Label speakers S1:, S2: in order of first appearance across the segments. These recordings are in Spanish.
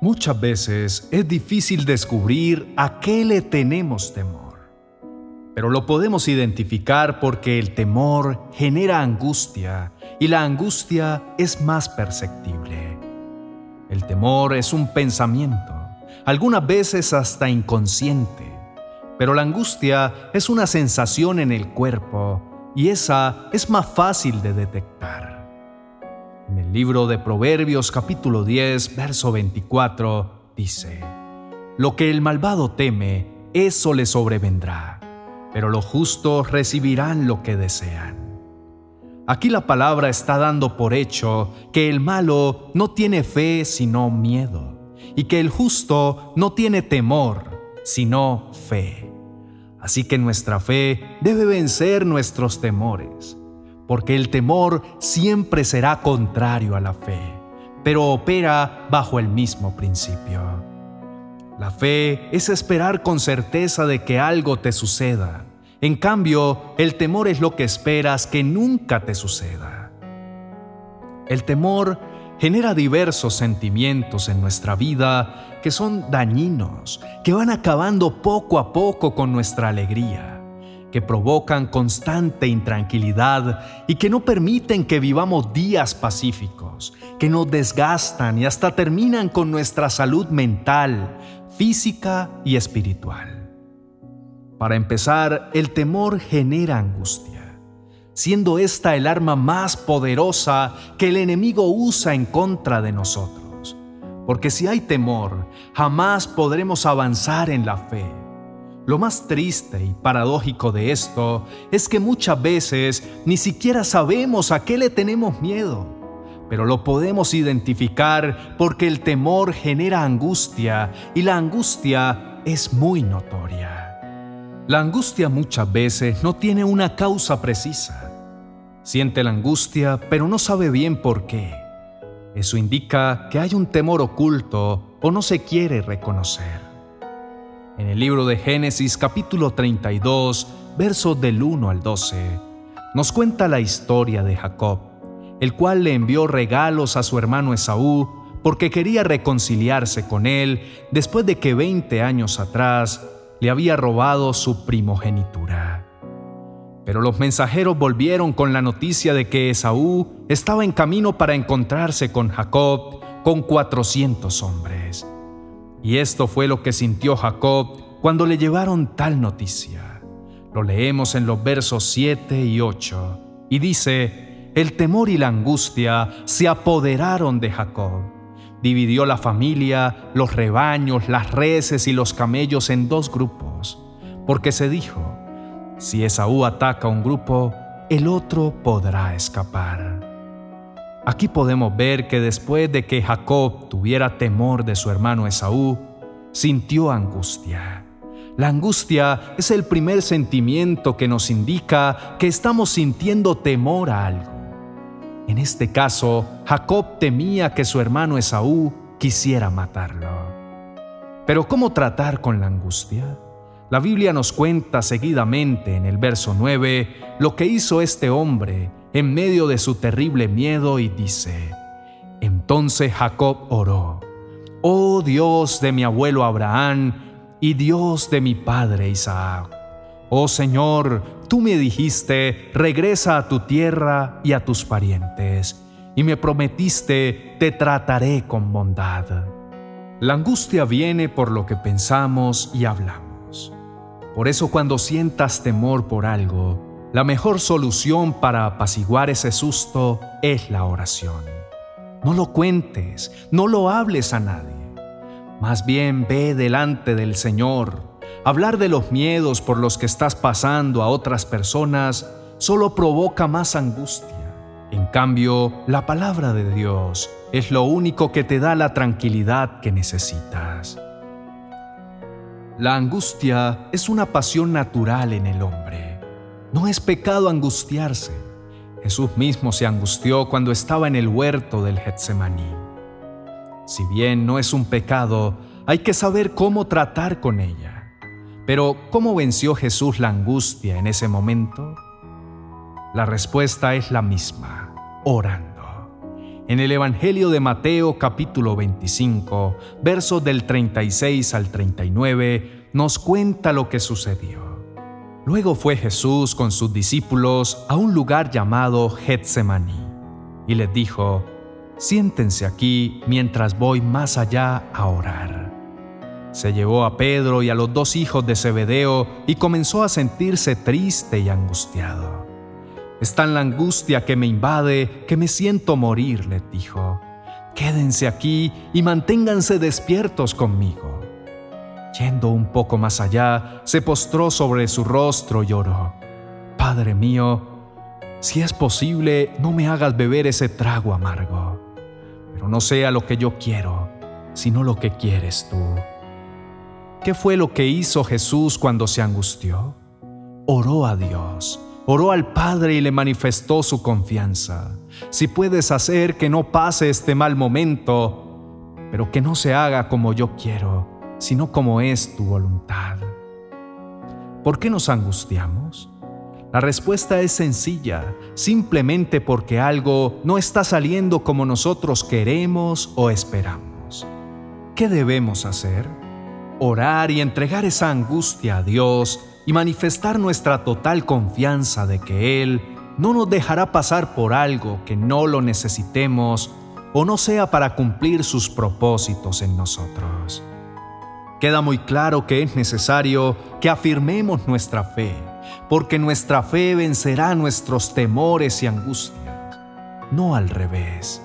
S1: Muchas veces es difícil descubrir a qué le tenemos temor, pero lo podemos identificar porque el temor genera angustia y la angustia es más perceptible. El temor es un pensamiento, algunas veces hasta inconsciente, pero la angustia es una sensación en el cuerpo y esa es más fácil de detectar. En el libro de Proverbios capítulo 10, verso 24, dice, Lo que el malvado teme, eso le sobrevendrá, pero los justos recibirán lo que desean. Aquí la palabra está dando por hecho que el malo no tiene fe sino miedo, y que el justo no tiene temor sino fe. Así que nuestra fe debe vencer nuestros temores porque el temor siempre será contrario a la fe, pero opera bajo el mismo principio. La fe es esperar con certeza de que algo te suceda. En cambio, el temor es lo que esperas que nunca te suceda. El temor genera diversos sentimientos en nuestra vida que son dañinos, que van acabando poco a poco con nuestra alegría que provocan constante intranquilidad y que no permiten que vivamos días pacíficos, que nos desgastan y hasta terminan con nuestra salud mental, física y espiritual. Para empezar, el temor genera angustia, siendo esta el arma más poderosa que el enemigo usa en contra de nosotros. Porque si hay temor, jamás podremos avanzar en la fe lo más triste y paradójico de esto es que muchas veces ni siquiera sabemos a qué le tenemos miedo, pero lo podemos identificar porque el temor genera angustia y la angustia es muy notoria. La angustia muchas veces no tiene una causa precisa. Siente la angustia, pero no sabe bien por qué. Eso indica que hay un temor oculto o no se quiere reconocer. En el libro de Génesis capítulo 32, versos del 1 al 12, nos cuenta la historia de Jacob, el cual le envió regalos a su hermano Esaú porque quería reconciliarse con él después de que 20 años atrás le había robado su primogenitura. Pero los mensajeros volvieron con la noticia de que Esaú estaba en camino para encontrarse con Jacob con 400 hombres. Y esto fue lo que sintió Jacob cuando le llevaron tal noticia. Lo leemos en los versos 7 y 8, y dice, el temor y la angustia se apoderaron de Jacob. Dividió la familia, los rebaños, las reses y los camellos en dos grupos, porque se dijo, si Esaú ataca a un grupo, el otro podrá escapar. Aquí podemos ver que después de que Jacob tuviera temor de su hermano Esaú, sintió angustia. La angustia es el primer sentimiento que nos indica que estamos sintiendo temor a algo. En este caso, Jacob temía que su hermano Esaú quisiera matarlo. Pero ¿cómo tratar con la angustia? La Biblia nos cuenta seguidamente en el verso 9 lo que hizo este hombre en medio de su terrible miedo y dice, entonces Jacob oró, oh Dios de mi abuelo Abraham y Dios de mi padre Isaac, oh Señor, tú me dijiste, regresa a tu tierra y a tus parientes, y me prometiste, te trataré con bondad. La angustia viene por lo que pensamos y hablamos. Por eso cuando sientas temor por algo, la mejor solución para apaciguar ese susto es la oración. No lo cuentes, no lo hables a nadie. Más bien ve delante del Señor. Hablar de los miedos por los que estás pasando a otras personas solo provoca más angustia. En cambio, la palabra de Dios es lo único que te da la tranquilidad que necesitas. La angustia es una pasión natural en el hombre no es pecado angustiarse. Jesús mismo se angustió cuando estaba en el huerto del Getsemaní. Si bien no es un pecado, hay que saber cómo tratar con ella. Pero, ¿cómo venció Jesús la angustia en ese momento? La respuesta es la misma, orando. En el Evangelio de Mateo capítulo 25, versos del 36 al 39, nos cuenta lo que sucedió. Luego fue Jesús con sus discípulos a un lugar llamado Getsemaní y les dijo, siéntense aquí mientras voy más allá a orar. Se llevó a Pedro y a los dos hijos de Zebedeo y comenzó a sentirse triste y angustiado. Es tan la angustia que me invade que me siento morir, le dijo. Quédense aquí y manténganse despiertos conmigo. Yendo un poco más allá, se postró sobre su rostro y lloró. Padre mío, si es posible, no me hagas beber ese trago amargo, pero no sea lo que yo quiero, sino lo que quieres tú. ¿Qué fue lo que hizo Jesús cuando se angustió? Oró a Dios oró al Padre y le manifestó su confianza. Si puedes hacer que no pase este mal momento, pero que no se haga como yo quiero, sino como es tu voluntad. ¿Por qué nos angustiamos? La respuesta es sencilla, simplemente porque algo no está saliendo como nosotros queremos o esperamos. ¿Qué debemos hacer? Orar y entregar esa angustia a Dios y manifestar nuestra total confianza de que Él no nos dejará pasar por algo que no lo necesitemos o no sea para cumplir sus propósitos en nosotros. Queda muy claro que es necesario que afirmemos nuestra fe, porque nuestra fe vencerá nuestros temores y angustias, no al revés.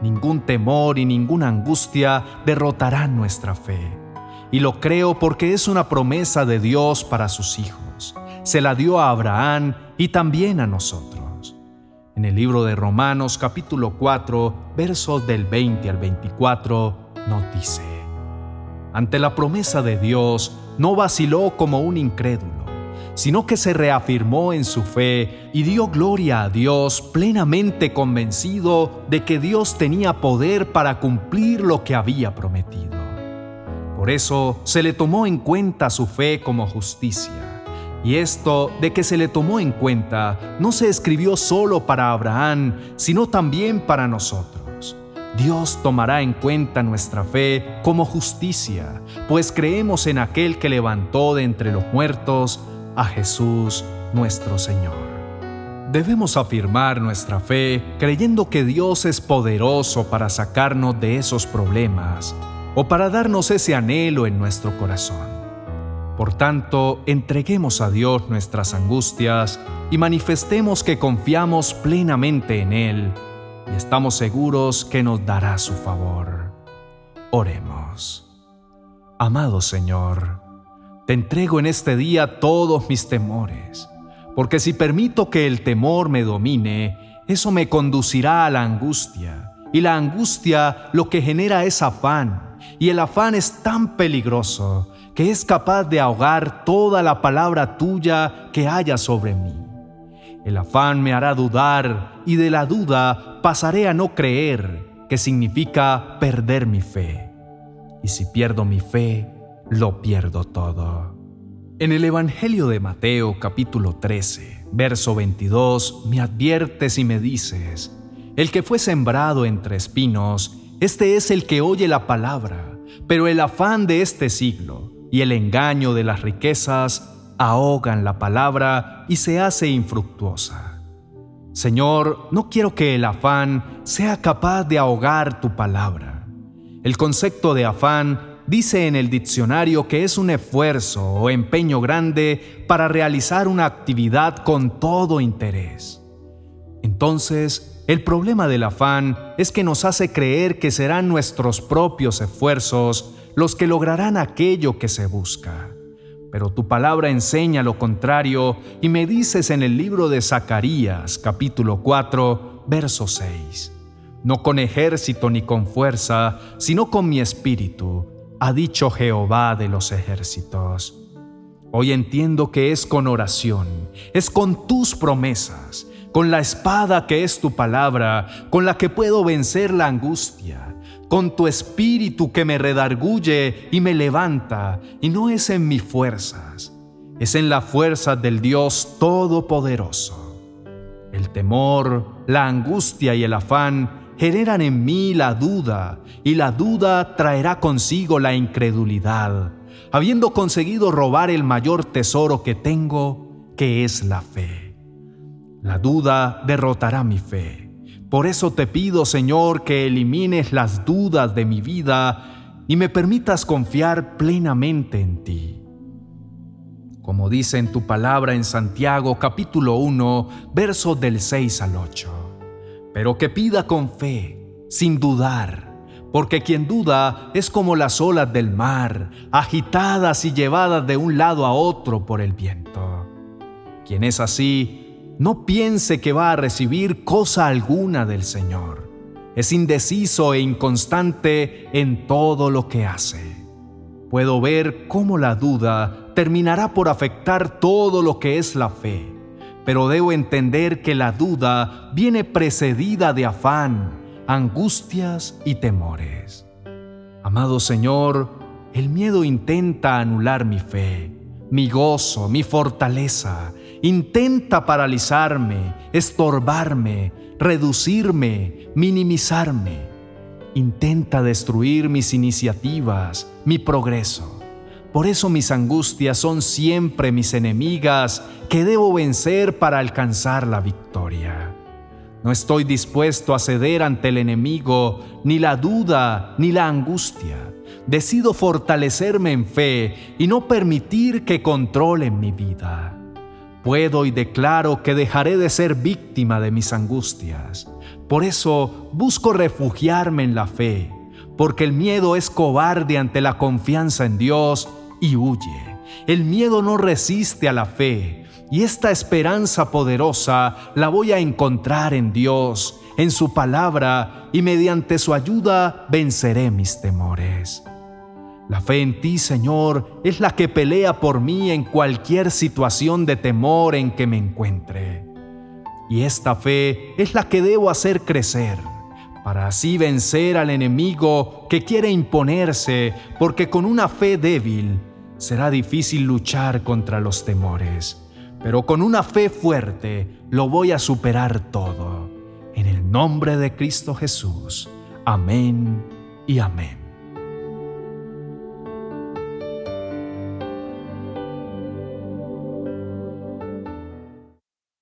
S1: Ningún temor y ninguna angustia derrotarán nuestra fe y lo creo porque es una promesa de Dios para sus hijos. Se la dio a Abraham y también a nosotros. En el libro de Romanos capítulo 4, versos del 20 al 24, nos dice, ante la promesa de Dios, no vaciló como un incrédulo, sino que se reafirmó en su fe y dio gloria a Dios plenamente convencido de que Dios tenía poder para cumplir lo que había prometido. Por eso se le tomó en cuenta su fe como justicia. Y esto de que se le tomó en cuenta no se escribió solo para Abraham, sino también para nosotros. Dios tomará en cuenta nuestra fe como justicia, pues creemos en aquel que levantó de entre los muertos a Jesús nuestro Señor. Debemos afirmar nuestra fe creyendo que Dios es poderoso para sacarnos de esos problemas o para darnos ese anhelo en nuestro corazón. Por tanto, entreguemos a Dios nuestras angustias y manifestemos que confiamos plenamente en Él y estamos seguros que nos dará su favor. Oremos. Amado Señor, te entrego en este día todos mis temores, porque si permito que el temor me domine, eso me conducirá a la angustia, y la angustia lo que genera es afán y el afán es tan peligroso que es capaz de ahogar toda la palabra tuya que haya sobre mí. El afán me hará dudar y de la duda pasaré a no creer, que significa perder mi fe. Y si pierdo mi fe, lo pierdo todo. En el Evangelio de Mateo capítulo 13, verso 22, me adviertes y me dices, el que fue sembrado entre espinos, este es el que oye la palabra, pero el afán de este siglo y el engaño de las riquezas ahogan la palabra y se hace infructuosa. Señor, no quiero que el afán sea capaz de ahogar tu palabra. El concepto de afán dice en el diccionario que es un esfuerzo o empeño grande para realizar una actividad con todo interés. Entonces, el problema del afán es que nos hace creer que serán nuestros propios esfuerzos los que lograrán aquello que se busca. Pero tu palabra enseña lo contrario y me dices en el libro de Zacarías capítulo 4 verso 6. No con ejército ni con fuerza, sino con mi espíritu, ha dicho Jehová de los ejércitos. Hoy entiendo que es con oración, es con tus promesas, con la espada que es tu palabra, con la que puedo vencer la angustia, con tu espíritu que me redarguye y me levanta, y no es en mis fuerzas, es en la fuerza del Dios Todopoderoso. El temor, la angustia y el afán generan en mí la duda, y la duda traerá consigo la incredulidad, habiendo conseguido robar el mayor tesoro que tengo, que es la fe. La duda derrotará mi fe. Por eso te pido, Señor, que elimines las dudas de mi vida y me permitas confiar plenamente en ti. Como dice en tu palabra en Santiago capítulo 1, versos del 6 al 8. Pero que pida con fe, sin dudar, porque quien duda es como las olas del mar, agitadas y llevadas de un lado a otro por el viento. Quien es así, no piense que va a recibir cosa alguna del Señor. Es indeciso e inconstante en todo lo que hace. Puedo ver cómo la duda terminará por afectar todo lo que es la fe, pero debo entender que la duda viene precedida de afán, angustias y temores. Amado Señor, el miedo intenta anular mi fe, mi gozo, mi fortaleza, intenta paralizarme, estorbarme, reducirme, minimizarme, intenta destruir mis iniciativas, mi progreso. Por eso mis angustias son siempre mis enemigas que debo vencer para alcanzar la victoria. No estoy dispuesto a ceder ante el enemigo, ni la duda, ni la angustia. Decido fortalecerme en fe y no permitir que controlen mi vida. Puedo y declaro que dejaré de ser víctima de mis angustias. Por eso busco refugiarme en la fe, porque el miedo es cobarde ante la confianza en Dios y huye. El miedo no resiste a la fe y esta esperanza poderosa la voy a encontrar en Dios, en su palabra y mediante su ayuda venceré mis temores. La fe en ti, Señor, es la que pelea por mí en cualquier situación de temor en que me encuentre. Y esta fe es la que debo hacer crecer para así vencer al enemigo que quiere imponerse, porque con una fe débil será difícil luchar contra los temores, pero con una fe fuerte lo voy a superar todo. En el nombre de Cristo Jesús. Amén y amén.